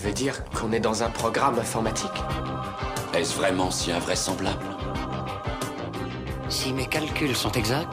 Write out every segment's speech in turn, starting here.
Tu veux dire qu'on est dans un programme informatique Est-ce vraiment si invraisemblable Si mes calculs sont exacts,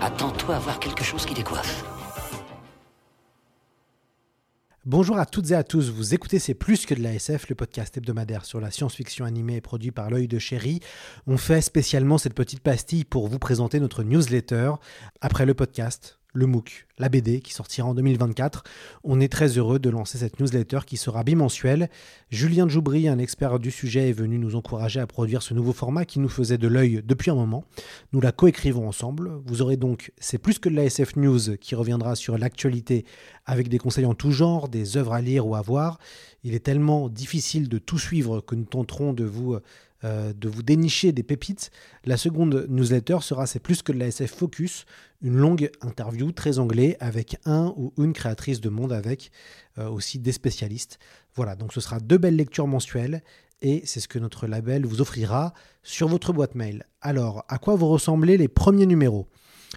attends-toi à voir quelque chose qui décoiffe. Bonjour à toutes et à tous, vous écoutez C'est plus que de la SF, le podcast hebdomadaire sur la science-fiction animée et produit par l'œil de chéri. On fait spécialement cette petite pastille pour vous présenter notre newsletter. Après le podcast, le MOOC, la BD qui sortira en 2024. On est très heureux de lancer cette newsletter qui sera bimensuelle. Julien Joubry, un expert du sujet, est venu nous encourager à produire ce nouveau format qui nous faisait de l'œil depuis un moment. Nous la coécrivons ensemble. Vous aurez donc C'est plus que de la SF News qui reviendra sur l'actualité avec des conseils en tout genre, des œuvres à lire ou à voir. Il est tellement difficile de tout suivre que nous tenterons de vous euh, de vous dénicher des pépites. La seconde newsletter sera C'est plus que de la SF Focus, une longue interview très anglais avec un ou une créatrice de monde avec euh, aussi des spécialistes. Voilà, donc ce sera deux belles lectures mensuelles et c'est ce que notre label vous offrira sur votre boîte mail. Alors, à quoi vous ressemblez les premiers numéros?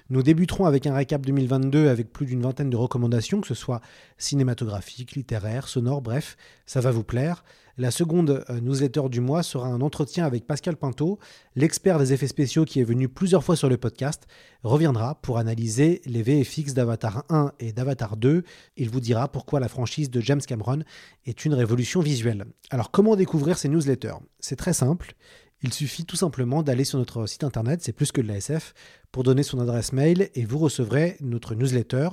Nous débuterons avec un récap 2022 avec plus d'une vingtaine de recommandations, que ce soit cinématographiques, littéraires, sonores, bref, ça va vous plaire. La seconde euh, newsletter du mois sera un entretien avec Pascal Pinto, l'expert des effets spéciaux qui est venu plusieurs fois sur le podcast, reviendra pour analyser les VFX d'Avatar 1 et d'Avatar 2. Il vous dira pourquoi la franchise de James Cameron est une révolution visuelle. Alors comment découvrir ces newsletters? C'est très simple. Il suffit tout simplement d'aller sur notre site internet, c'est plus que de la SF, pour donner son adresse mail et vous recevrez notre newsletter.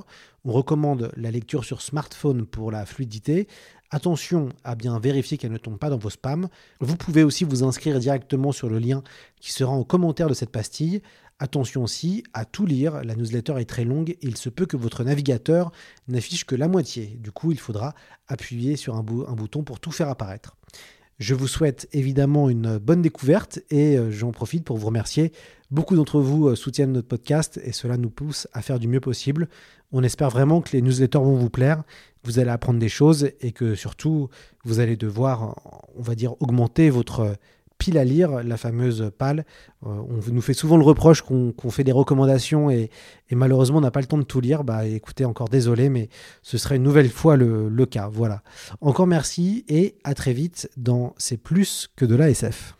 On recommande la lecture sur smartphone pour la fluidité. Attention à bien vérifier qu'elle ne tombe pas dans vos spams. Vous pouvez aussi vous inscrire directement sur le lien qui sera en commentaire de cette pastille. Attention aussi à tout lire, la newsletter est très longue et il se peut que votre navigateur n'affiche que la moitié. Du coup, il faudra appuyer sur un bouton pour tout faire apparaître. Je vous souhaite évidemment une bonne découverte et euh, j'en profite pour vous remercier. Beaucoup d'entre vous euh, soutiennent notre podcast et cela nous pousse à faire du mieux possible. On espère vraiment que les newsletters vont vous plaire, vous allez apprendre des choses et que surtout vous allez devoir, on va dire, augmenter votre à lire, la fameuse pale. Euh, on nous fait souvent le reproche qu'on fait des recommandations et, malheureusement on n'a pas le temps de tout lire. Bah écoutez, encore désolé, mais ce serait une nouvelle fois le, le cas. Voilà. Encore merci et à très vite dans C'est plus que de la SF.